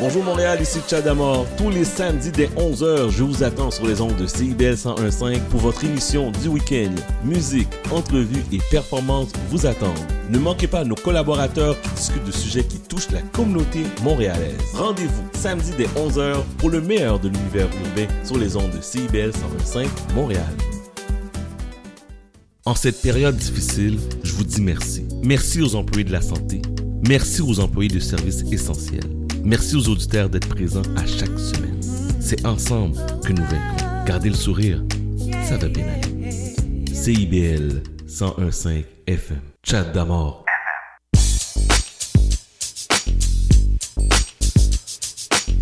Bonjour Montréal, ici Chadamor. Tous les samedis dès 11h, je vous attends sur les ondes de CIBL 101.5 pour votre émission du week-end. Musique, entrevues et performances vous attendent. Ne manquez pas nos collaborateurs qui discutent de sujets qui touchent la communauté montréalaise. Rendez-vous samedi dès 11h pour le meilleur de l'univers urbain sur les ondes de CIBL 101.5 Montréal. En cette période difficile, je vous dis merci. Merci aux employés de la santé. Merci aux employés de services essentiels. Merci aux auditeurs d'être présents à chaque semaine. C'est ensemble que nous vaincrons. Gardez le sourire, ça va bien aller. CIBL 101.5 FM. Chat d'amour.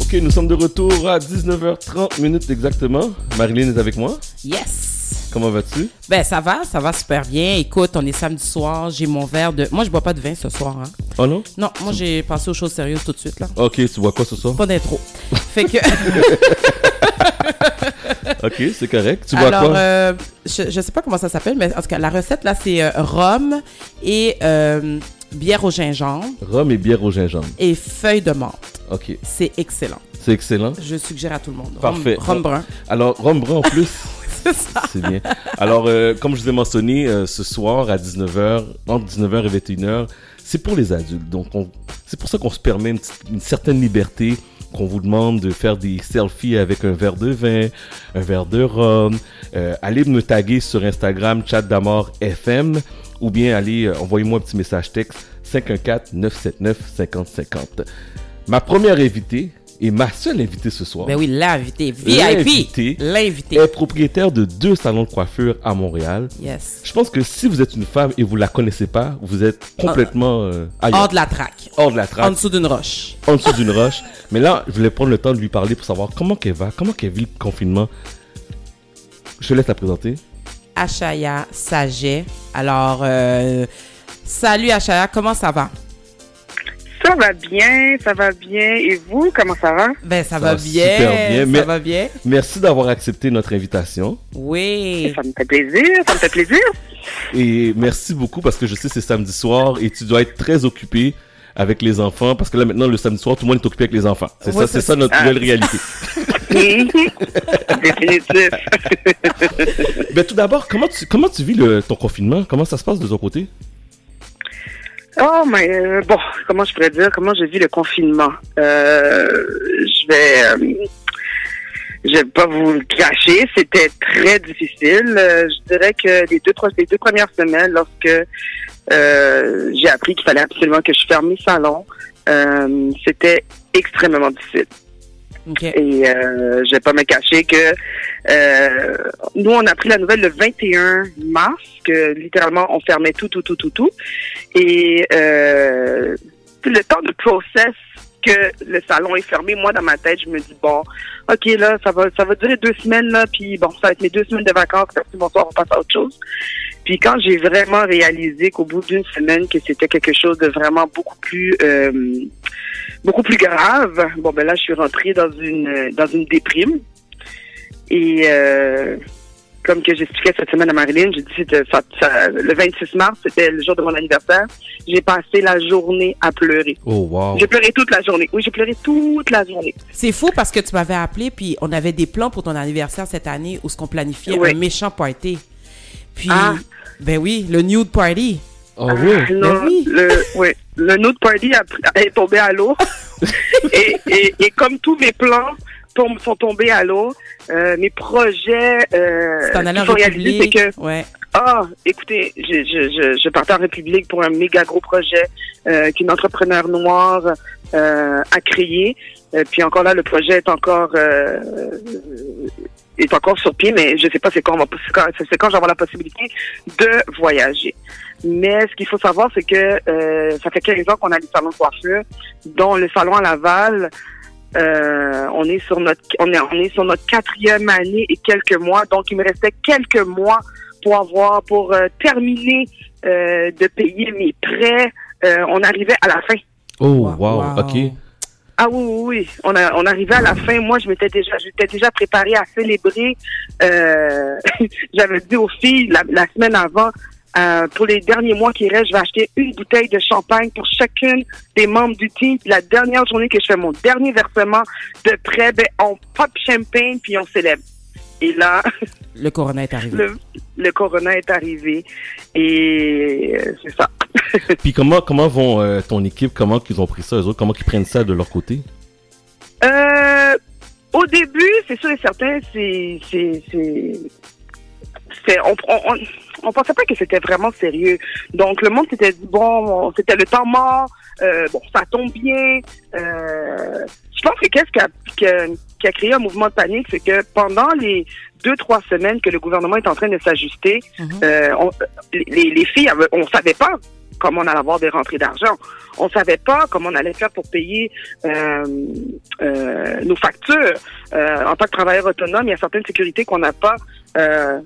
Ok, nous sommes de retour à 19h30 minutes exactement. Marilyn est avec moi. Yes! Comment vas-tu? Ben, ça va, ça va super bien. Écoute, on est samedi soir, j'ai mon verre de. Moi, je bois pas de vin ce soir, hein. Oh non? Non, moi, j'ai passé aux choses sérieuses tout de suite, là. Ok, tu vois quoi ce soir? Pas d'intro. fait que. ok, c'est correct. Tu bois Alors, quoi? euh, je, je sais pas comment ça s'appelle, mais en tout cas, la recette, là, c'est euh, rhum et euh, bière au gingembre Rhum et bière au gingembre. et feuilles de menthe. Ok, C'est excellent. c'est excellent. Je suggère à tout le monde. Rhum- Parfait. Rhum, brun. Alors, rhum brun en plus. C'est bien. Alors, euh, comme je vous ai mentionné, euh, ce soir à 19h, entre 19h et 21h, c'est pour les adultes. Donc, on- c'est pour ça qu'on se permet une, certaine liberté, qu'on vous demande de faire des selfies avec un verre de vin, un verre de rhum. Euh, allez me taguer sur Instagram, chat FM, ou bien allez, envoyez-moi un petit message texte 514-979-5050. Ma première invitée et ma seule invitée ce soir. Ben oui, l'invité. L'invité. VIP. L'invité. est propriétaire de deux salons de coiffure à Montréal. Yes. Je pense que si vous êtes une femme et vous la connaissez pas, vous êtes complètement euh, Hors de la traque. hors de la En traque, dessous d'une roche. en dessous d'une roche. Mais là, je voulais prendre le temps de lui parler pour savoir comment qu'elle va, comment qu'elle vit le confinement. Je te laisse la présenter. Achaya Saget. Alors, euh, salut Achaya, comment ça va? Ça va bien, ça va bien. Et vous, comment ça va? Ben, ça, Ça va va bien. super bien, Ça va bien. Merci d'avoir accepté notre invitation. Oui. Ça me fait plaisir, ça me fait plaisir. Et merci beaucoup parce que je sais que c'est samedi soir et tu dois être très occupé avec les enfants parce que là maintenant le samedi soir tout le monde est occupé avec les enfants. C'est Ouais, ça, c'est ça notre ça. nouvelle réalité. Définitif. Ben tout d'abord, comment tu comment tu vis le, ton confinement? Comment ça se passe de ton côté? Oh, mais euh, bon, comment je pourrais dire, comment je vis le confinement? Euh, je vais... euh, je vais pas vous le cacher, c'était très difficile. Euh, je dirais que les deux, trois- les deux premières semaines, lorsque euh, j'ai appris qu'il fallait absolument que je ferme mes salons, euh, c'était extrêmement difficile. OK. Et euh, je vais pas me cacher que euh, nous, on a pris la nouvelle le 21 mars, que littéralement, on fermait tout, tout, tout, tout, tout. Et euh, le temps de process que le salon est fermé, moi, dans ma tête, je me dis, bon, OK, là, ça va ça va durer deux semaines, là, puis bon, ça va être mes deux semaines de vacances, puis bonsoir, on passe à autre chose. Puis quand j'ai vraiment réalisé qu'au bout d'une semaine, que c'était quelque chose de vraiment beaucoup plus... euh, beaucoup plus grave. Bon, ben là, je suis rentrée dans une dans une déprime. Et euh, comme que j'expliquais cette semaine à Marilyn, j'ai dit c'était ça- ça- le 26 mars, c'était le jour de mon anniversaire. J'ai passé la journée à pleurer. Oh wow. J'ai pleuré toute la journée. Oui, j'ai pleuré toute la journée. C'est fou parce que tu m'avais appelé, puis on avait des plans pour ton anniversaire cette année où ce qu'on planifiait Oui. un méchant party. Puis, Ah. ben oui, le nude party. Oh oui. Non, oui. le, oui, le nude party a, est tombé à l'eau. et, et, et comme tous mes plans tombent, sont tombés à l'eau, euh, mes projets euh, en faut réaliser, c'est que Ouais. Ah, écoutez, je, je, je, je partais en République pour un méga gros projet euh, qu'une entrepreneur noire euh, a créé. Euh, puis encore là, le projet est encore euh, est encore sur pied, mais je sais pas c'est quand on va c'est quand, c'est quand j'aurai la possibilité de voyager. Mais ce qu'il faut savoir, c'est que euh, ça fait 15 ans qu'on a des salons de coiffure, dont le salon à Laval. Euh, on est sur notre on est on est sur notre quatrième année et quelques mois, donc il me restait quelques mois pour avoir pour euh, terminer euh, de payer mes prêts. Euh, on arrivait à la fin. Oh wow. Wow. Ok. Ah oui, oui, oui. On, a, on arrivait à la fin. Moi, je m'étais déjà, j'étais déjà préparée à célébrer. Euh, J'avais dit aux filles la, la semaine avant, Euh, pour les derniers mois qui restent, je vais acheter une bouteille de champagne pour chacune des membres du team. Puis la dernière journée que je fais mon dernier versement de prêt, ben, on pop champagne puis on célèbre. Et là, Le corona est arrivé. le, le corona est arrivé et euh, c'est ça. Puis comment, comment vont euh, ton équipe, comment qu'ils ont pris ça, eux autres, comment qu'ils prennent ça de leur côté? Euh, au début, c'est sûr et certain, c'est, c'est, c'est, c'est- on, on, on, on pensait pas que c'était vraiment sérieux. Donc le monde s'était dit bon, c'était le temps mort. euh, bon, ça tombe bien. Euh, je pense que qu'est-ce qui a, qui a- qui a créé un mouvement de panique, c'est que pendant les deux trois semaines que le gouvernement est en train de s'ajuster, Mhm. euh, les, les filles, on savait pas comment on allait avoir des rentrées d'argent. On savait pas comment on allait faire pour payer euh, euh, nos factures. Euh, en tant que travailleur autonome, il y a certaines sécurités qu'on n'a pas,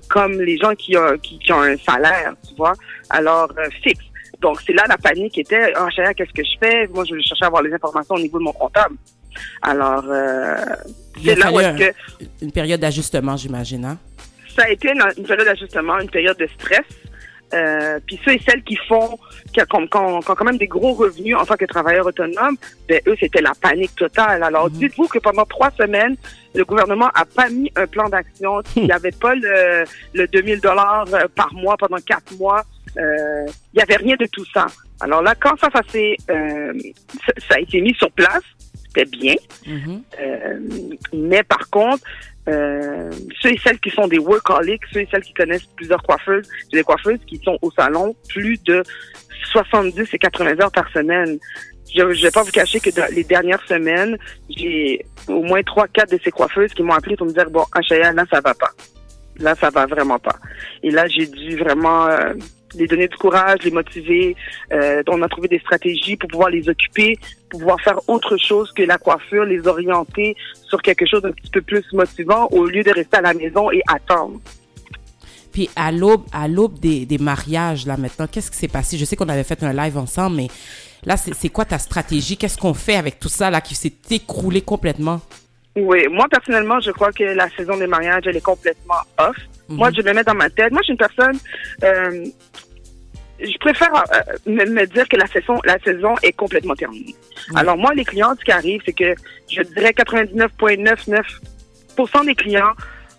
comme les gens qui ont, qui, qui ont un salaire, tu vois, alors fixe. Donc c'est là la panique était, ah chérie, qu'est-ce que je fais? Moi, je cherchais à avoir les informations au niveau de mon comptable. Alors c'est là où est-ce que Une période d'ajustement, j'imagine. Hein? ça a été une, une période d'ajustement, une période de stress. Euh, puis ceux et celles qui font, qui, ont- qui ont- qui ont quand même des gros revenus en tant que travailleurs autonomes, ben eux, c'était la panique totale. Alors, Mhm. dites-vous que pendant trois semaines, le gouvernement a pas mis un plan d'action. Il n'y avait pas le, le 2000 dollars euh, par mois pendant quatre mois. Euh, il n'y avait rien de tout ça. Alors là, quand ça, euh, ça, a été mis sur place, c'était bien. Mhm. Euh, mais par contre, euh, ceux et celles qui sont des workaholics, ceux et celles qui connaissent plusieurs coiffeuses, j'ai des coiffeuses qui sont au salon plus de 70 et 80 heures par semaine. Je ne vais pas vous cacher que dans les dernières semaines, j'ai au moins trois, quatre de ces coiffeuses qui m'ont appelé pour me dire bon, Achaya, là ça va pas, là ça va vraiment pas. Et là j'ai dû vraiment euh, les donner du courage, les motiver. Euh, on a trouvé des stratégies pour pouvoir les occuper, pouvoir faire autre chose que la coiffure, les orienter sur quelque chose d'un petit peu plus motivant au lieu de rester à la maison et attendre. Puis à l'aube, à l'aube des, des mariages, là maintenant, qu'est-ce qui s'est passé? Je sais qu'on avait fait un live ensemble, mais là, c'est quoi ta stratégie? Qu'est-ce qu'on fait avec tout ça, là, qui s'est écroulé complètement? Oui, moi personnellement, je crois que la saison des mariages, elle est complètement off. Moi, je me mets dans ma tête. Moi, je suis une personne. euh, je préfère euh, me, me dire que la saison, la saison est complètement terminée. Alors moi, les clients, ce qui arrive, c'est que je dirais 99,99% des clients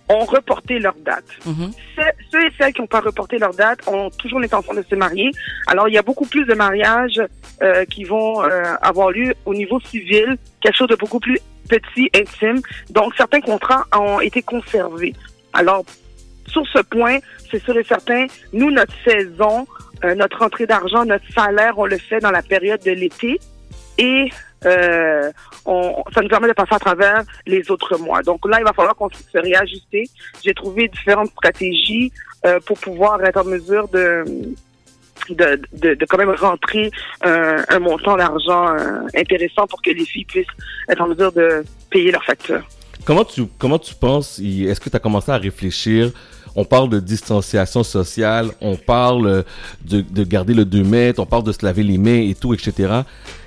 ont reporté leur date. Mhm. Ceux, ceux et celles qui n'ont pas reporté leur date ont toujours l'intention de se marier. Alors, il y a beaucoup plus de mariages euh, qui vont euh, avoir lieu au niveau civil, quelque chose de beaucoup plus petit, intime. Donc, certains contrats ont été conservés. Alors, sur ce point, c'est sûr et certain, nous, notre saison, euh, notre rentrée d'argent, notre salaire, on le fait dans la période de l'été et euh, ça nous permet de passer à travers les autres mois. Donc là, il va falloir qu'on se réajuster. J'ai trouvé différentes stratégies euh, pour pouvoir être en mesure de de, quand même rentrer un montant d'argent intéressant pour que les filles puissent être en mesure de payer leurs factures. Comment tu, comment tu penses, est-ce que tu as commencé à réfléchir On parle de distanciation sociale, on parle euh, de, de garder le 2 mètres, on parle de se laver les mains et tout, etc.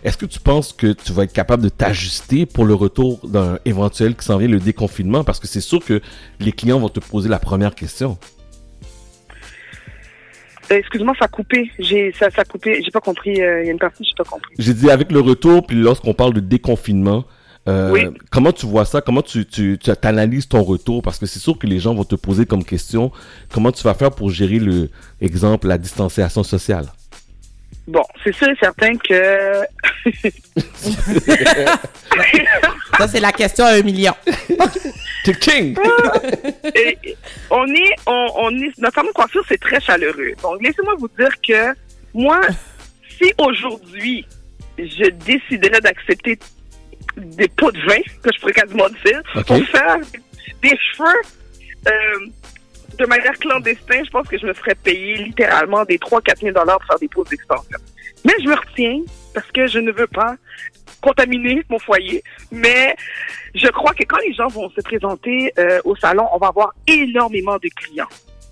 Est-ce que tu penses que tu vas être capable de t'ajuster pour le retour d'un éventuel qui s'en vient, le déconfinement? Parce que c'est sûr que les clients vont te poser la première question. Euh, Excuse-moi, ça a coupé. J'ai ça, ça a coupé. J'ai pas compris. euh, Il y a une partie, j'ai pas compris. J'ai dit avec le retour, puis lorsqu'on parle de déconfinement, euh, Oui. comment tu vois ça? Comment tu, tu, tu analyses ton retour? Parce que c'est sûr que les gens vont te poser comme question comment tu vas faire pour gérer le exemple la distanciation sociale? Bon, c'est sûr et certain que Ça, c'est la question à un million. King Et on est, on, on est, notre salon de coiffure, c'est très chaleureux. Donc, laissez-moi vous dire que moi, si aujourd'hui, je déciderais d'accepter des pots de vin, que je pourrais quasiment dire, Ok. pour faire des cheveux euh, de manière clandestine, je pense que je me ferais payer littéralement des 3-4 000 dollars pour faire des poses d'extension. Mais je me retiens parce que je ne veux pas contaminer mon foyer. Mais je crois que quand les gens vont se présenter euh, au salon, on va avoir énormément de clients.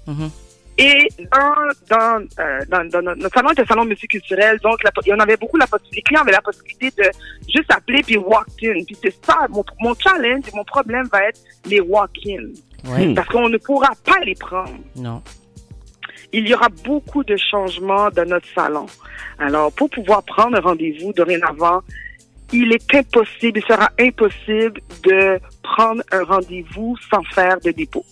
Mhm. Et dans, dans, euh, dans, dans notre, salon un salon multiculturel, donc la, il y en avait beaucoup la possibilité. Les clients avaient la possibilité de juste appeler puis walk-in. Puis c'est ça, mon, mon challenge et mon problème va être les walk-in. Parce qu'on ne pourra pas les prendre. Non. il y aura beaucoup de changements dans notre salon. Alors, pour pouvoir prendre un rendez-vous dorénavant, il est impossible, il sera impossible de prendre un rendez-vous sans faire de dépôt.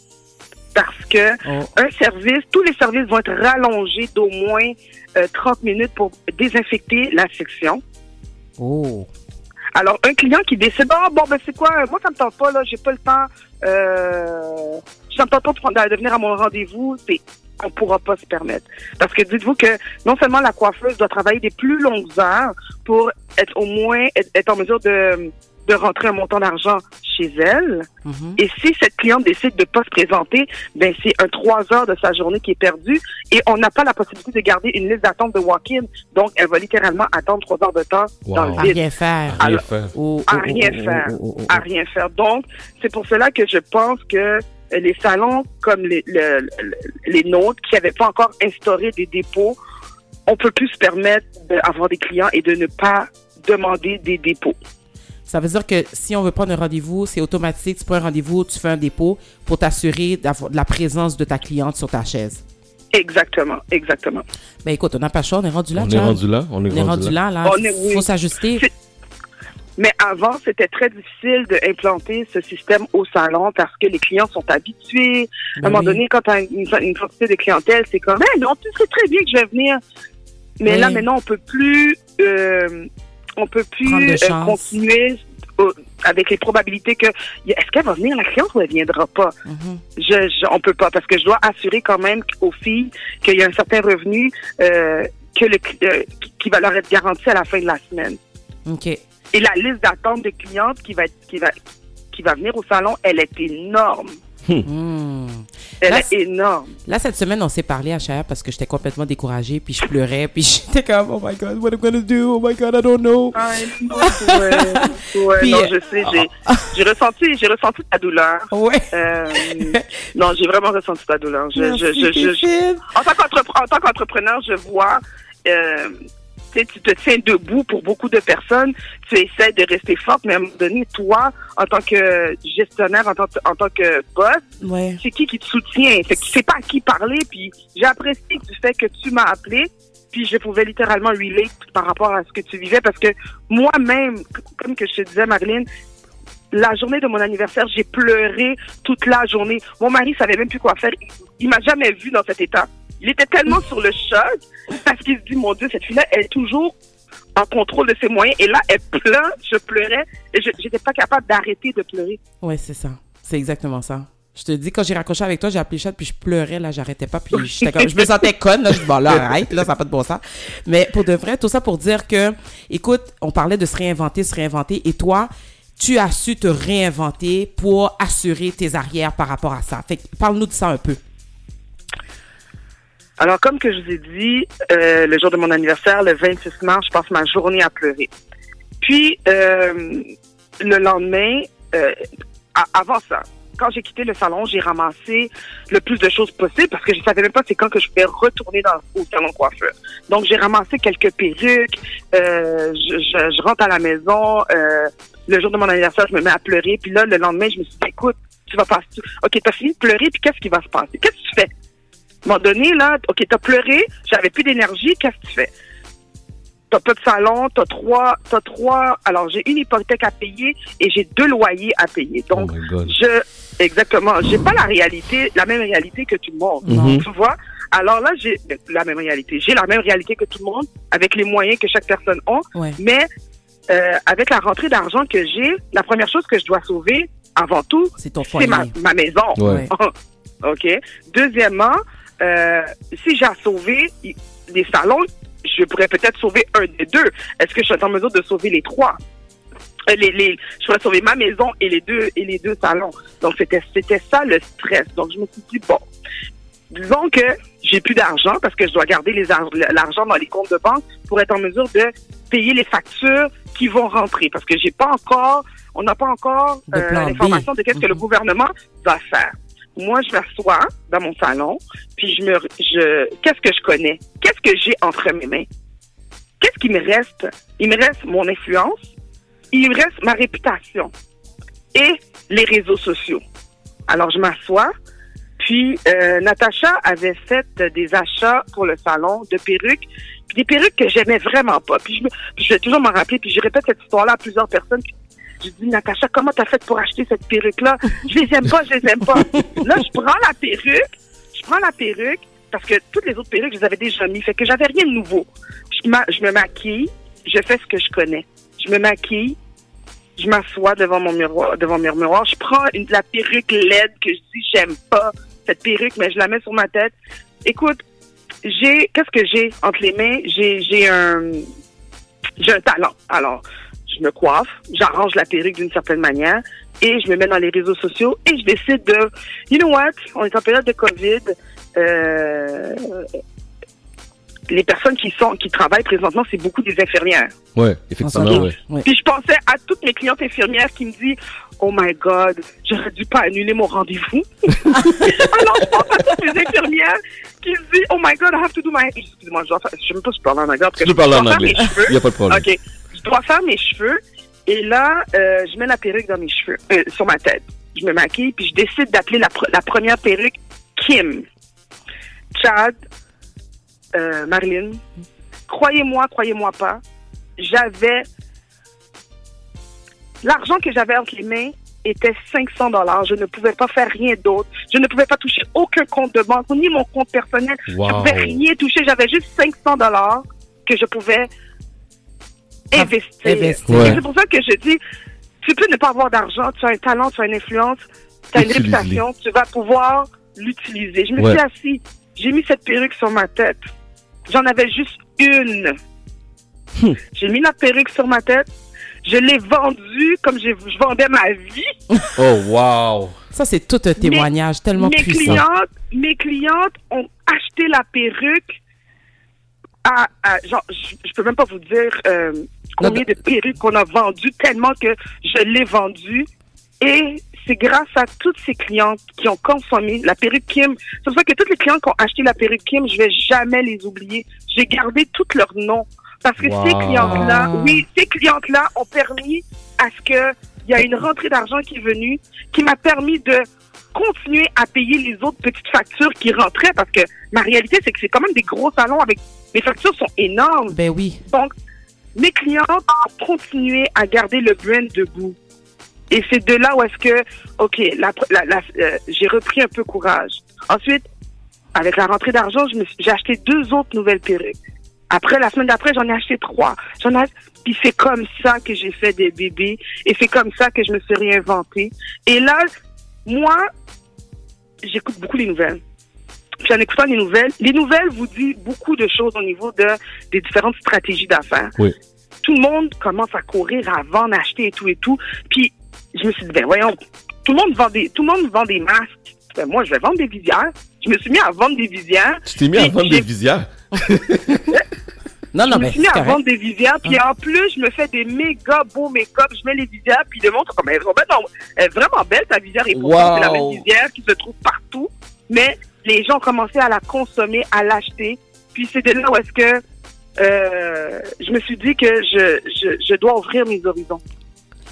Parce que Oh. un service, tous les services vont être rallongés d'au moins euh, 30 minutes pour désinfecter la section. Oh. Alors, un client qui décide, ah, bon, ben, c'est quoi, moi, ça me tente pas, là, j'ai pas le temps, euh, ça me tente pas de, prendre- de venir à mon rendez-vous, c'est, on pourra pas se permettre. Parce que dites-vous que non seulement la coiffeuse doit travailler des plus longues heures pour être au moins, être, être en mesure de, de rentrer un montant d'argent chez elle, Mhm. et si cette cliente décide de pas se présenter, ben c'est un trois heures de sa journée qui est perdu et on n'a pas la possibilité de garder une liste d'attente de walk-in. Donc, elle va littéralement attendre trois heures de temps dans le À vide rien faire. Rien Alors- faire. Oh, à oh, rien oh, faire. à rien faire. Donc, c'est pour cela que je pense que les salons comme les, le- le- les nôtres, qui n'avaient pas encore instauré des dépôts, on peut plus se permettre d'avoir des clients et de ne pas demander des dépôts. Ça veut dire que si on veut prendre un rendez-vous, c'est automatique. Tu prends un rendez-vous, tu fais un dépôt pour t'assurer d'avoir de la présence de ta cliente sur ta chaise. Exactement, exactement. Ben écoute, on n'a pas le choix, on est rendu là, On est rendu là. On est On est rendu là, là. On est- oui. faut s'ajuster. Mais avant, c'était très difficile d'implanter ce système au salon parce que les clients sont habitués. À un Ben moment donné, quand tu as une, une quantité de clientèle, c'est comme, hey, non, tu sais très bien que je vais venir. Mais Oui. là, maintenant, on peut plus, euh, on peut plus euh, continuer avec les probabilités que, est-ce qu'elle va venir, la cliente, ou elle viendra pas? Mhm. Je, je, on peut pas parce que je dois assurer quand même aux filles qu'il y a un certain revenu euh, que le, euh, qui- va leur être garanti à la fin de la semaine. OK. Et la liste d'attente de clientes qui va, être- qui va, qui va venir au salon, elle est énorme. Hmm. Elle Là, est énorme. Là, cette semaine, on s'est parlé à Cher parce que j'étais complètement découragée, puis je pleurais, puis j'étais comme, oh my God, what am I gonna do? Oh my God, I don't know. ouais, ouais, Puis, non, euh, je sais, j'ai, j'ai ressenti, j'ai ressenti ta douleur. Ouais. Euh, non, j'ai vraiment ressenti ta douleur. Je, Merci, je, en tant qu'entrepreneur, je vois, euh, tu te tiens debout pour beaucoup de personnes. Tu essaies de rester forte, mais à un moment donné, toi, en tant que gestionnaire, en tant, en tant que boss, Ouais. c'est qui qui te soutient? Fait que tu sais pas à qui parler. Puis j'ai apprécié du fait que tu m'as appelé. Puis je pouvais littéralement relate par rapport à ce que tu vivais parce que moi-même, comme que je te disais, Marilyn, la journée de mon anniversaire, j'ai pleuré toute la journée. Mon mari savait même plus quoi faire. Il, il m'a jamais vu dans cet état. Il était tellement sur le choc parce qu'il se dit, mon Dieu, cette fille-là, elle est toujours en contrôle de ses moyens. Et là, elle pleure, je pleurais et je j'étais pas capable d'arrêter de pleurer. Ouais, c'est ça. C'est exactement ça. Je te dis, quand j'ai raccroché avec toi, j'ai appelé Chad, puis je pleurais, là, j'arrêtais pas, puis comme, je me sentais conne, là, je dis, bon, là, arrête, là, ça n'a pas de bon sens. Mais pour de vrai, tout ça pour dire que, écoute, on parlait de se réinventer, se réinventer, et toi, tu as su te réinventer pour assurer tes arrières par rapport à ça. Fait parle-nous de ça un peu. Alors, comme que je vous ai dit, euh, le jour de mon anniversaire, le 26 mars, je passe ma journée à pleurer. Puis, euh, le lendemain, euh, avant ça, quand j'ai quitté le salon, j'ai ramassé le plus de choses possible parce que je savais même pas c'est quand que je pouvais retourner dans, au salon de coiffeur. Donc, j'ai ramassé quelques perruques. je, rentre à la maison. le jour de mon anniversaire, je me mets à pleurer. Puis là, le lendemain, je me suis dit, écoute, tu vas passer. OK, t'as fini de pleurer, puis qu'est-ce qui va se passer? Qu'est-ce que tu fais? À un moment donné, là, OK, t'as pleuré, j'avais plus d'énergie, qu'est-ce que tu fais? T'as pas de salon, t'as trois, t'as trois, alors j'ai une hypothèque à payer et j'ai deux loyers à payer. Oh Donc, God. je, exactement, j'ai pas la réalité, la même réalité que tout le monde. Mhm. Tu vois? Alors là, j'ai la même réalité. J'ai la même réalité que tout le monde avec les moyens que chaque personne a. Ouais. Mais, euh, avec la rentrée d'argent que j'ai, la première chose que je dois sauver, avant tout, C'est ton c'est foyer. ma, ma maison. Ouais. OK. Deuxièmement, euh, si j'ai à sauver des salons, je pourrais peut-être sauver un des deux. Est-ce que je suis en mesure de sauver les trois? Euh, Les, les, je pourrais sauver ma maison et les deux et les deux salons. Donc c'était c'était ça le stress. Donc je me suis dit bon, disons que j'ai plus d'argent parce que je dois garder les l'argent dans les comptes de banque pour être en mesure de payer les factures qui vont rentrer parce que j'ai pas encore, on n'a pas encore euh, l'information de qu'est-ce que le Mhm. gouvernement va faire. Moi, je m'assois dans mon salon, puis je me, je, qu'est-ce que je connais? Qu'est-ce que j'ai entre mes mains? Qu'est-ce qui me reste? Il me reste mon influence, il me reste ma réputation et les réseaux sociaux. Alors, je m'assois, Puis euh, Natacha avait fait des achats pour le salon de perruques, puis des perruques que j'aimais vraiment pas. Puis je, vais toujours m'en rappeler, puis je répète cette histoire-là à plusieurs personnes. Je dis, Natacha, comment t'as fait pour acheter cette perruque-là? Je les aime pas, je les aime pas. Là, je prends la perruque, je prends la perruque, parce que toutes les autres perruques, je les avais déjà mis, fait que j'avais rien de nouveau. Je, ma- je me maquille, je fais ce que je connais. Je me maquille, je m'assois devant mon miroir, devant mon miroir, je prends une, la perruque LED que je dis j'aime pas cette perruque, mais je la mets sur ma tête. Écoute, j'ai qu'est-ce que j'ai entre les mains? J'ai j'ai un j'ai un talent. Alors, je me coiffe, j'arrange la perruque d'une certaine manière et je me mets dans les réseaux sociaux et je décide de, you know what, on est en période de Covid. Euh, les personnes qui sont qui travaillent présentement, c'est beaucoup des infirmières. Ouais, effectivement, s'entend. ouais. Puis je pensais à toutes mes clientes infirmières qui me disent Oh my God, j'aurais dû pas annuler mon rendez-vous. Alors je pense à toutes les infirmières qui me disent Oh my God, I have to do my. Excusez-moi, je dois faire. Je sais même pas si je parle en anglais. parce que Tu je peux parler dois en anglais. Il n'y a pas de problème. OK. Je dois faire mes cheveux. Et là, euh, je mets la perruque dans mes cheveux, euh, sur ma tête. Je me maquille, puis je décide d'appeler la, pre- la première perruque Kim. Chad, euh, Marilyn, croyez-moi, croyez-moi pas, j'avais... L'argent que j'avais entre les mains était 500 dollars. Je ne pouvais pas faire rien d'autre. Je ne pouvais pas toucher aucun compte de banque, ni mon compte personnel. Je Wow. pouvais rien toucher. J'avais juste 500 dollars que je pouvais investir. investir. Ouais. Et C'est pour ça que je dis, tu peux ne pas avoir d'argent, tu as un talent, tu as une influence, tu as une réputation, tu vas pouvoir l'utiliser. Je me Ouais. suis assis, j'ai mis cette perruque sur ma tête. J'en avais juste une. Hmm. J'ai mis la perruque sur ma tête. Je l'ai vendue comme je, je vendais ma vie. Oh, wow. Ça, c'est tout un témoignage tellement mes puissant. clientes, mes clientes ont acheté la perruque à, à- genre, je, je peux même pas vous dire euh, combien de perruques qu'on a vendues tellement que je l'ai vendue. Et c'est grâce à toutes ces clientes qui ont consommé la perruque Kim. C'est pour ça que toutes les clientes qui ont acheté la perruque Kim, je vais jamais les oublier. J'ai gardé tous leurs noms. Parce que Wow. ces clientes-là, oui, ces clientes-là ont permis à ce que il y a une rentrée d'argent qui est venue, qui m'a permis de continuer à payer les autres petites factures qui rentraient parce que ma réalité, c'est que c'est quand même des gros salons avec mes factures sont énormes. Ben oui. Donc, mes clientes ont continué à garder le brand debout. Et c'est de là où est-ce que, OK, la, la- la- euh, j'ai repris un peu courage. Ensuite, avec la rentrée d'argent, j'ai acheté deux autres nouvelles perruques. Après, la semaine d'après, j'en ai acheté trois. J'en ai, puis c'est comme ça que j'ai fait des bébés. Et c'est comme ça que je me suis réinventée. Et là, moi, j'écoute beaucoup les nouvelles. Puis en écoutant les nouvelles, les nouvelles vous disent beaucoup de choses au niveau de, des différentes stratégies d'affaires. Oui. Tout le monde commence à courir, à vendre, à acheter et tout et tout. Puis je me suis dit, ben voyons, tout le monde vend des, tout le monde vend des masques. Ben, moi, je vais vendre des visières. Je me suis mis à vendre des visières. Tu t'es mis à vendre des visières? Non, non, je me suis mis à correct. vendre des visières, puis en plus, je me fais des méga beaux make-up. Je mets les visières, puis le monde comme, elle est vraiment- non, elle est vraiment belle, ta visière. Et pourtant, c'est la Wow. même visière qui se trouve partout. Mais les gens ont commencé à la consommer, à l'acheter. Puis c'est de là où est-ce que euh, je me suis dit que je, je, je dois ouvrir mes horizons.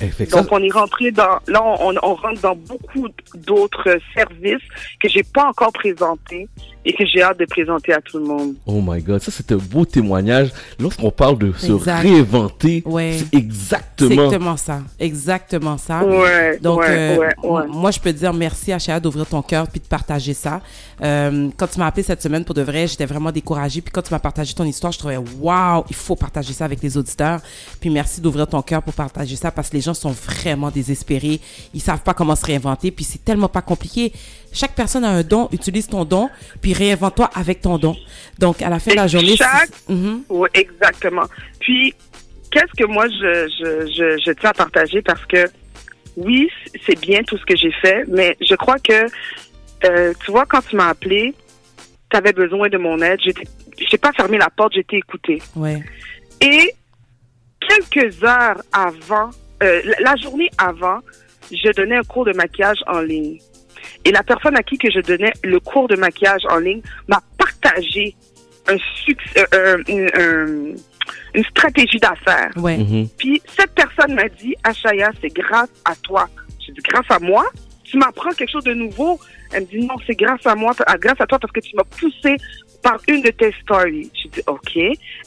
Eh, Donc, on est rentré dans, là, on, on rentre dans beaucoup d'autres services que j'ai pas encore présentés et que j'ai hâte de présenter à tout le monde. Oh my god, ça c'est un beau témoignage. Lorsqu'on parle de se Exact. réinventer, Ouais. c'est exactement. exactement ça. Exactement ça. Ouais, Donc, ouais, euh, ouais, ouais. m- moi, je peux te dire merci à Chéa d'ouvrir ton cœur puis de partager ça. Euh, quand tu m'as appelé cette semaine, pour de vrai, j'étais vraiment découragée. Puis quand tu m'as partagé ton histoire, je trouvais, waouh, il faut partager ça avec les auditeurs. Puis merci d'ouvrir ton cœur pour partager ça parce que les gens sont vraiment désespérés. Ils savent pas comment se réinventer. Puis c'est tellement pas compliqué. Chaque personne a un don, utilise ton don, puis réinvente-toi avec ton don. Donc, à la fin de la journée, chaque- Mhm. Oui, exactement. Puis, qu'est-ce que moi, je, je, je, je tiens à partager? Parce que, oui, c'est bien tout ce que j'ai fait, mais je crois que, euh, tu vois, quand tu m'as appelé, tu avais besoin de mon aide. Je n'ai pas fermé la porte, j'étais écoutée. ouais. Et quelques heures avant, euh, la journée avant, je donnais un cours de maquillage en ligne. Et la personne à qui que je donnais le cours de maquillage en ligne m'a partagé un succès, euh, euh, une, un- une stratégie d'affaires. Ouais. Mhm. Puis cette personne m'a dit, Achaya, c'est grâce à toi. J'ai dit, grâce à moi? tu m'apprends quelque chose de nouveau? Elle me dit, non, c'est grâce à moi, grâce à toi, parce que tu m'as poussé par une de tes stories. Je dis, OK.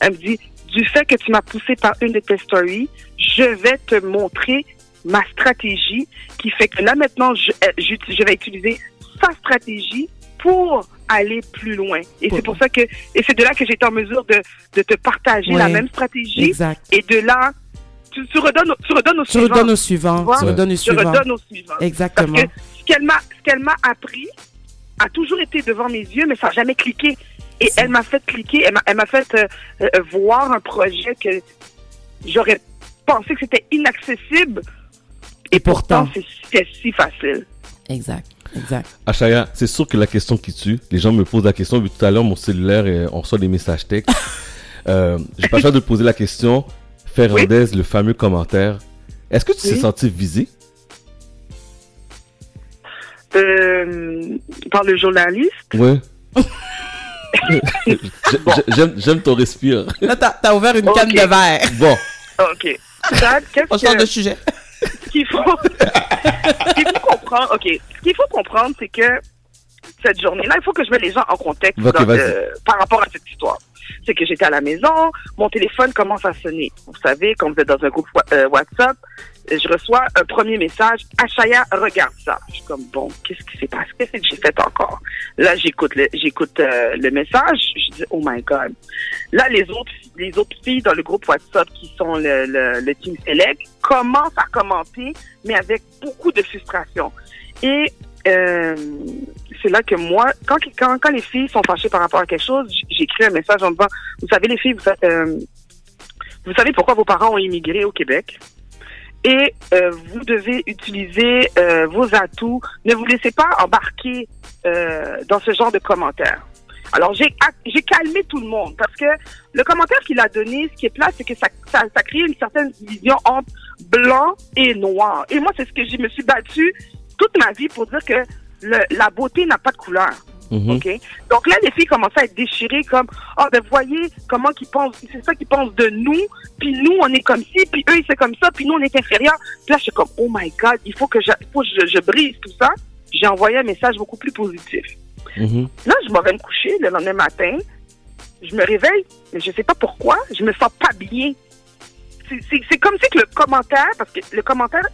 Elle me dit, du fait que tu m'as poussé par une de tes stories, je vais te montrer ma stratégie qui fait que là, maintenant, je, euh, je vais utiliser sa stratégie pour aller plus loin. Et c'est pour ça que, et c'est de là que été en mesure de, de te partager la même stratégie. Exact. Et de là, tu, tu, redonnes, tu redonnes au tu suivant. Redonnes au suivant. Tu redonnes au tu suivant. redonnes au suivant. Exactement. Parce que ce qu'elle m'a, ce qu'elle m'a appris a toujours été devant mes yeux, mais ça n'a jamais cliqué. Et elle m'a fait cliquer, elle m'a, elle m'a fait euh, euh, voir un projet que j'aurais pensé que c'était inaccessible. Et, pourtant, c'est, c'est si facile. Exact. Exact. Achaya, c'est sûr que la question qui tue, les gens me posent la question, vu tout à l'heure, mon cellulaire, et on reçoit des messages textes. euh, j'ai pas le choix de poser la question. Ferrandez, le fameux commentaire. Est-ce que tu t'es Oui. senti visé? Euh, par le journaliste? J'ai- J'aime j'aime ton respire. Là, t'as, ouvert une canne de verre. Bon, OK. On change que- de sujet. Ce qu'il faut, ce qu'il faut comprendre, ok, ce qu'il faut comprendre, c'est que cette journée-là, il faut que je mette les gens en contexte dans- euh, par rapport à cette histoire. C'est que j'étais à la maison, mon téléphone commence à sonner. Vous savez, quand vous êtes dans un groupe euh, WhatsApp, je reçois un premier message. Achaya, regarde ça. Je suis comme bon, qu'est-ce qui s'est passé? Qu'est-ce que j'ai fait encore? Là, j'écoute le, j'écoute euh, le message. Je dis oh my god. Là, les autres, les autres filles dans le groupe WhatsApp qui sont le, le, le team select commencent à commenter, mais avec beaucoup de frustration. Et euh, c'est là que moi, quand, les filles sont fâchées par rapport à quelque chose, j'écris un message en disant, vous savez les filles, vous, euh, vous savez pourquoi vos parents ont immigré au Québec? Et euh, vous devez utiliser euh, vos atouts. Ne vous laissez pas embarquer euh, dans ce genre de commentaires. Alors j'ai j'ai calmé tout le monde parce que le commentaire qu'il a donné, ce qui est plat, c'est que ça, ça, ça crée une certaine division entre blanc et noir. Et moi, c'est ce que je me suis battue toute ma vie pour dire que le, la beauté n'a pas de couleur. Mhm. OK? Donc là, les filles commençaient à être déchirées comme Oh, ben voyez comment qu'ils pensent, c'est ça qu'ils pensent de nous, puis nous, on est comme ci, puis eux, c'est comme ça, puis nous, on est inférieurs. Puis là, je suis comme Oh my God, il faut que je, faut que je, je brise tout ça. J'ai envoyé un message beaucoup plus positif. Mhm. Là, je m'en vais me coucher le lendemain matin. Je me réveille, mais je sais pas pourquoi, je me sens pas bien. C'est comme si que le commentaire, parce que le commentaire,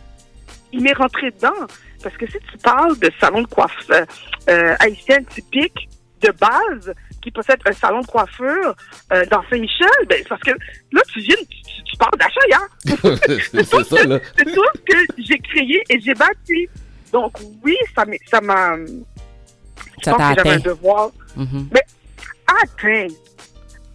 il m'est rentré dedans. Parce que si tu parles de salon de coiffure euh, euh, haïtien typique, de base, qui possède un salon de coiffure euh, dans Saint-Michel, ben, parce que là, tu viens, tu, parles d'achat, c'est ça, là. c'est tout ce que j'ai créé et j'ai bâti. Donc oui, ça m'a... Je Ça pense t'a que j'avais un atteint. devoir Mhm. atteint.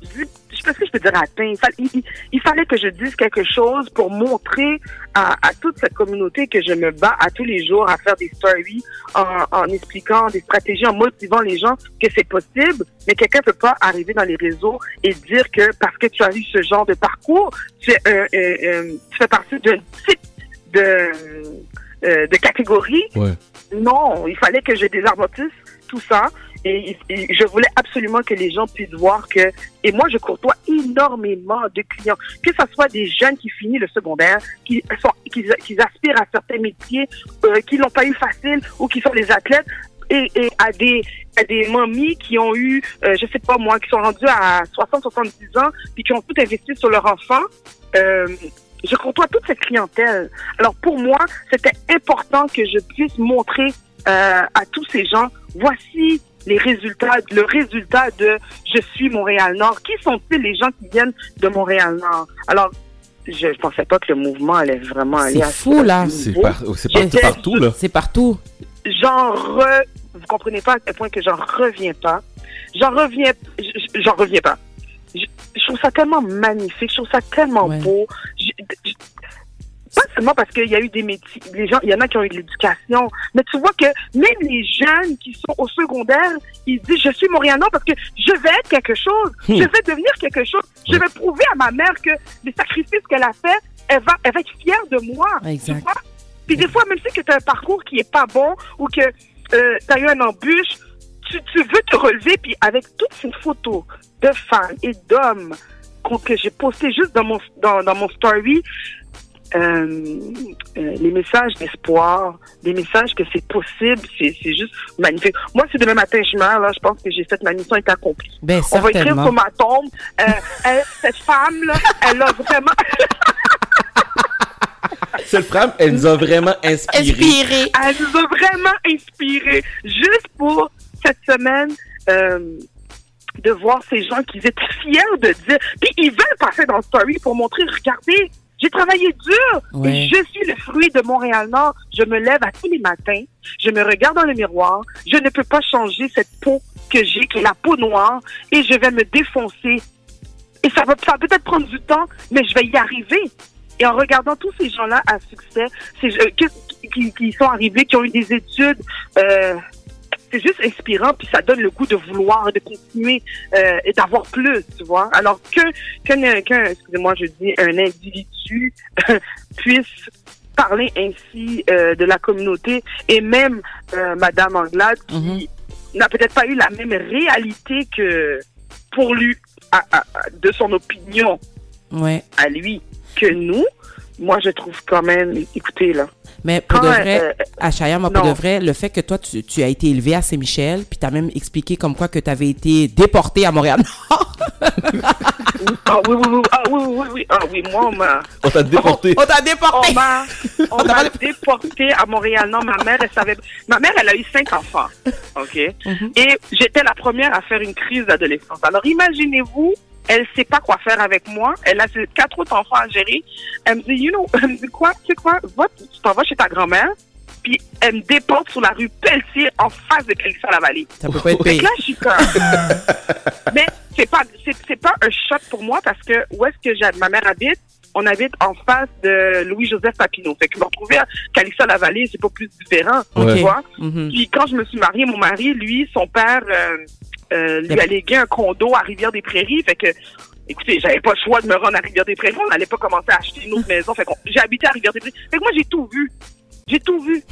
Je dis- je sais pas ce que je peux dire. Il, fallait- il- il- il fallait que je dise quelque chose pour montrer à, à toute cette communauté que je me bats à tous les jours à faire des stories en, en expliquant des stratégies, en motivant les gens que c'est possible, mais quelqu'un peut pas arriver dans les réseaux et dire que parce que tu as eu ce genre de parcours, tu, es un- un- tu fais partie d'un type de, euh, de catégorie Ouais. non, il fallait que je désamortisse tout ça. Et, je voulais absolument que les gens puissent voir que... Et moi, je côtoie énormément de clients, que ce soit des jeunes qui finissent le secondaire, qui, sont, qui, aspirent à certains métiers, euh, qui l'ont pas eu facile ou qui sont des athlètes, et, et à des à des mamies qui ont eu, euh, je sais pas moi, qui sont rendues à 60-70 ans, puis qui ont tout investi sur leur enfant. Euh, je côtoie toute cette clientèle. Alors pour moi, c'était important que je puisse montrer euh, à tous ces gens, voici les résultats, le résultat de Je suis Montréal-Nord. Qui sont-ils les gens qui viennent de Montréal-Nord? Alors, je ne pensais pas que le mouvement allait vraiment aller C'est à fou, ce là. C'est par- J'étais- partout, là. C'est partout. J'en re... Vous comprenez pas à quel point que j'en reviens pas. J'en reviens... J'en reviens pas. Je, je trouve ça tellement magnifique, je trouve ça tellement Ouais. beau. Seulement parce qu'il y a eu des métiers, les gens, il y en a qui ont eu de l'éducation, mais tu vois que même les jeunes qui sont au secondaire, ils disent je suis Montréalais parce que je vais être quelque chose, Hmm. je vais devenir quelque chose, je vais prouver à ma mère que les sacrifices qu'elle a fait, elle va, elle va être fière de moi. Exact. Tu vois? Puis des fois, même si tu as un parcours qui est pas bon ou que euh, tu as eu un embûche, tu, tu veux te relever, puis avec toutes ces photos de femmes et d'hommes que j'ai postées juste dans mon, dans, dans mon story, euh, euh, les messages d'espoir, des messages que c'est possible, c'est c'est juste magnifique. Moi, si demain matin je meurs, là, je pense que j'ai fait ma mission est accomplie. Ben, On va écrire sur ma tombe, euh, elle- cette femme-là, elle a vraiment... Cette femme, elle nous a vraiment inspiré. Inspiré. Elle nous a vraiment inspirés. Juste pour cette semaine, euh, de voir ces gens qui étaient fiers de dire. Puis ils veulent passer dans le story pour montrer, regardez, j'ai travaillé dur Ouais. et je suis le fruit de Montréal-Nord. Je me lève à tous les matins, je me regarde dans le miroir, je ne peux pas changer cette peau que j'ai, qui est la peau noire, et je vais me défoncer. Et ça va, ça va peut-être prendre du temps, mais je vais y arriver. Et en regardant tous ces gens-là à succès, ces, euh, qui, qui, qui sont arrivés, qui ont eu des études, euh, c'est juste inspirant, puis ça donne le goût de vouloir, de continuer euh, et d'avoir plus, tu vois. Alors que qu'un, excusez-moi, je dis un individu puisse parler ainsi euh, de la communauté et même euh, Madame Anglade qui Mhm. n'a peut-être pas eu la même réalité que pour lui, à- à- à- de son opinion Ouais. à lui que nous. Moi, je trouve quand même, écoutez là, Mais pour de Quand, vrai, euh, Achaya, moi, pour non. de vrai, le fait que toi, tu, tu as été élevé à Saint-Michel, puis tu as même expliqué comme quoi que tu avais été déporté à Montréal. ah oui, oui, oui, ah oui, oui, oui, ah oui, moi, on m'a, On t'a déporté. On t'a déporté! on m'a, on m'a déporté à Montréal. Non, ma mère, elle savait, ma mère, elle a eu cinq enfants, ok, Mhm. et j'étais la première à faire une crise d'adolescence. Alors, imaginez-vous, elle sait pas quoi faire avec moi. Elle a ses quatre autres enfants à gérer. Elle me dit, you know, elle me dit quoi, tu sais quoi, va, tu t'en vas chez ta grand-mère. Puis elle me déporte sur la rue Pelletier en face de Calissa la vallée. Ça peut pas être Fait payé. là, je suis comme. Mais c'est pas, c'est, c'est pas un choc pour moi parce que où est-ce que j'ai, ma mère habite? On habite en face de Louis-Joseph Papineau. Fait que me retrouver à Calissa-la-Vallée, c'est pas plus différent. Ouais. Tu vois? Mhm. Puis quand je me suis mariée, mon mari, lui, son père, euh, euh, lui a légué un condo à Rivière-des-Prairies. Fait que, écoutez, j'avais pas le choix de me rendre à Rivière-des-Prairies. On n'allait pas commencer à acheter une autre maison. Fait que j'ai habité à Rivière-des-Prairies. Fait que moi, j'ai tout vu. J'ai tout vu.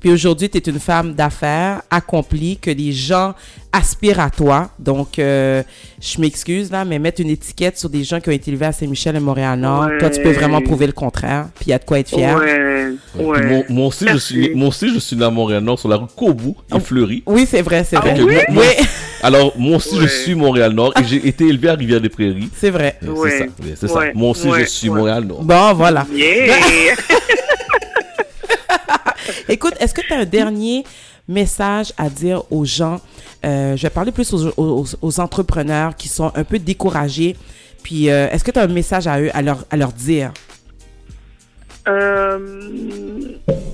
Puis aujourd'hui, tu es une femme d'affaires accomplie, que les gens aspirent à toi. Donc, euh, je m'excuse là, mais mettre une étiquette sur des gens qui ont été élevés à Saint-Michel et Montréal-Nord, Ouais. toi, tu peux vraiment prouver le contraire. Puis il y a de quoi être fier. Ouais. Moi, moi aussi, je suis, moi aussi, je suis né à Montréal-Nord, sur la rue Cobout et Fleury. Oui, c'est vrai, c'est Ah vrai. oui? Moi- Oui, Alors, moi aussi, je suis Montréal-Nord et j'ai été élevé à Rivière-des-Prairies. c'est vrai. Euh, Ouais. C'est ça. Ouais, C'est Ouais. ça. Moi aussi, Ouais. je suis Ouais. Montréal-Nord. Bon, voilà. Yeah. Écoute, est-ce que tu as un dernier message à dire aux gens? Euh, je vais parler plus aux, aux- aux entrepreneurs qui sont un peu découragés. Puis, euh, est-ce que tu as un message à eux à leur, à leur dire? Euh,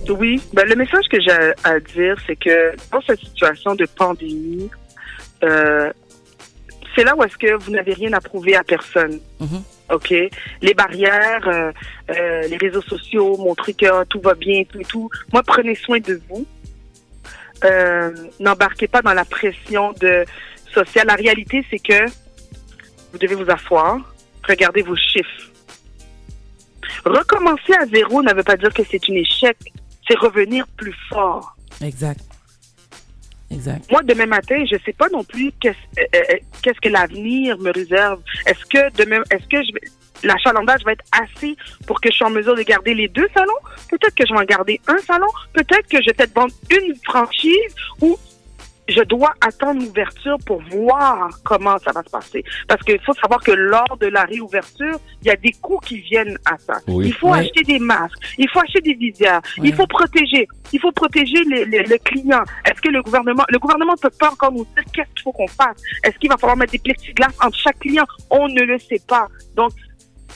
oui, ben, le message que j'ai à, à dire, c'est que dans cette situation de pandémie, euh, c'est là où est-ce que vous n'avez rien à prouver à personne. Mhm. OK? Les barrières, euh, euh, les réseaux sociaux, montrer que ah, tout va bien, tout et tout. Moi, prenez soin de vous. N'embarquez pas dans la pression de sociale. La réalité, c'est que vous devez vous asseoir, regarder vos chiffres. Recommencer à zéro ne veut pas dire que c'est un échec, c'est revenir plus fort. Exact. Moi, demain matin, je sais pas non plus qu'est-ce euh, euh, qu'est-ce que l'avenir me réserve. Est-ce que demain, est-ce que l'achalandage va être assez pour que je sois en mesure de garder les deux salons? Peut-être que je vais en garder un salon. Peut-être que je vais peut-être vendre une franchise ou je dois attendre l'ouverture pour voir comment ça va se passer. Parce qu'il faut savoir que lors de la réouverture, il y a des coûts qui viennent à ça. Oui. Il faut Oui. acheter des masques, il faut acheter des visières, Oui. il faut protéger, il faut protéger les- les- le client. Est-ce que le gouvernement, le gouvernement ne peut pas encore nous dire qu'est-ce qu'il faut qu'on fasse? Est-ce qu'il va falloir mettre des plexiglas entre chaque client? On ne le sait pas. Donc,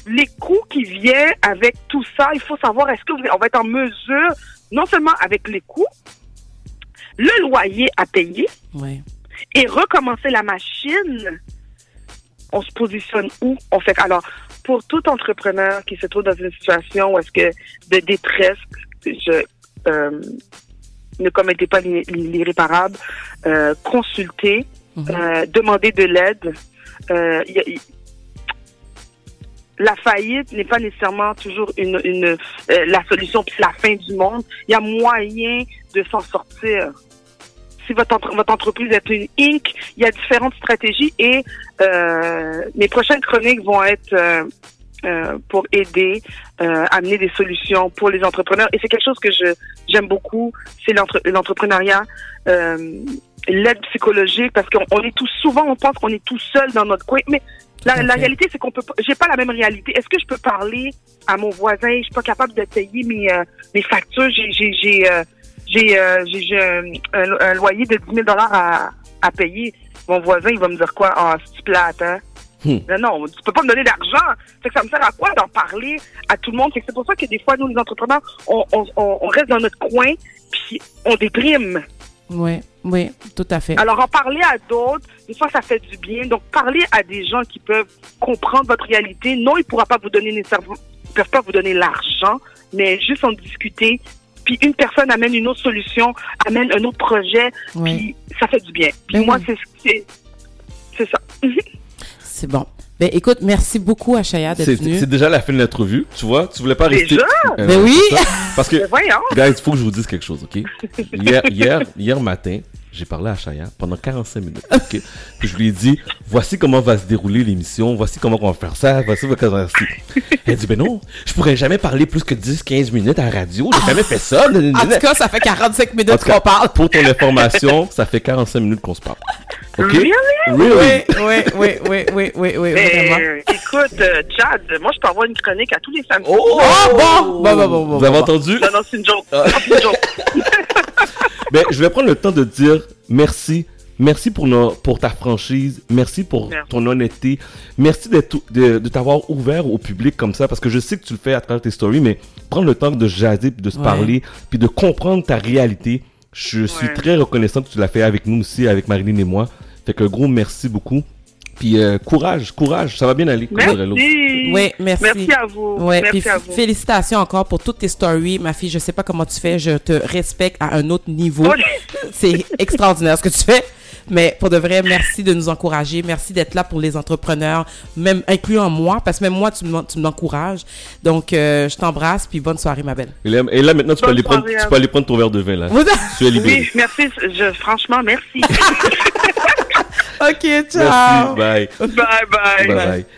les coûts qui viennent avec tout ça, il faut savoir est-ce que vous- on va être en mesure, non seulement avec les coûts, le loyer à payer Ouais. et recommencer la machine, on se positionne où? On fait alors pour tout entrepreneur qui se trouve dans une situation où est-ce que de détresse, je euh, ne commettez pas l'irré- l'irréparable, euh, consultez, Mhm. euh, demandez de l'aide. Y a- y- la faillite n'est pas nécessairement toujours une, une la solution puis la fin du monde. Il y a moyen de s'en sortir si votre, entre- votre entreprise est une Inc., il y a différentes stratégies et euh, mes prochaines chroniques vont être euh, euh, pour aider, amener des solutions pour les entrepreneurs. Et c'est quelque chose que je j'aime beaucoup, c'est l'entre- l'entrepreneuriat, l'aide psychologique, parce qu'on on est tous souvent on pense qu'on est tout seul dans notre coin, mais la, réalité c'est qu'on peut pas, j'ai pas la même réalité. Est-ce que je peux parler à mon voisin? Je suis pas capable de payer mes euh, mes factures. J'ai j'ai j'ai euh, j'ai euh, un, un- un loyer de 10 000 dollars à à payer. Mon voisin il va me dire quoi? Ah c'est plate hein? Hmm. Non, tu peux pas me donner d'argent. Ça me sert à quoi d'en parler à tout le monde? C'est pour ça que des fois, nous, les entrepreneurs, on, on, reste dans notre coin, puis on déprime. Oui, oui, tout à fait. Alors, en parler à d'autres, des fois, ça fait du bien. Donc, parler à des gens qui peuvent comprendre votre réalité. Non, ils ne pourront pas vous donner nécessairement, ils peuvent pas vous donner l'argent, mais juste en discuter. Puis une personne amène une autre solution, amène un autre projet, Oui, puis ça fait du bien. Puis Ben moi, oui. c'est c'est c'est ça. c'est bon. Ben écoute, merci beaucoup à Chaya d'être C'est venue. c'est déjà la fin de l'entrevue, tu vois. Tu voulais pas rester. Déjà? Euh, Ben oui. Parce que Mais voyons. Guys, il faut que je vous dise quelque chose, ok? Hier, hier, hier matin, j'ai parlé à Chaya pendant 45 minutes? Puis je lui ai dit, voici comment va se dérouler l'émission, voici comment on va faire ça, voici comment on va faire ça. Elle dit, ben non, je pourrais jamais parler plus que 10-15 minutes à la radio, j'ai jamais fait ça. En tout cas, ça fait 45 En minutes qu'on parle. Pour ton information, ça fait 45 minutes qu'on se parle. Ok? Really? Really? Oui, oui, oui, oui, oui, oui, oui, vraiment. Mais, écoute, euh, Chad, moi, je peux avoir une chronique à tous les samedis. Oh! Oh, bon! Bon, bon, bon, bon, Vous avez bon. entendu? Non, non, c'est une joke. C'est une joke. Ben, je vais prendre le temps de dire merci. Merci pour, nos, pour ta franchise. Merci pour Merci. ton honnêteté. Merci d'être, de, de t'avoir ouvert au public comme ça parce que je sais que tu le fais à travers tes stories, mais prendre le temps de jaser puis de se Ouais. parler puis de comprendre ta réalité. Je suis très reconnaissant que tu l'as fait avec nous aussi, avec Marilyn et moi. Fait que gros merci beaucoup. Puis euh, courage, courage, ça va bien aller. Merci. Oui, merci. Merci à vous. Ouais, Merci à vous. félicitations encore pour toutes tes stories, ma fille. Je sais pas comment tu fais, je te respecte à un autre niveau. C'est extraordinaire ce que tu fais. Mais pour de vrai, merci de nous encourager. Merci d'être là pour les entrepreneurs, même incluant moi, parce que même moi, tu m'en- tu m'encourages. Donc, euh, je t'embrasse, puis bonne soirée, ma belle. Et là, et là, maintenant, tu peux, aller prendre, tu peux aller prendre ton verre de vin là. Vous- Tu es libéré. Oui, merci. Je, franchement, merci. ok, Merci, ciao. bye. bye bye. Bye bye.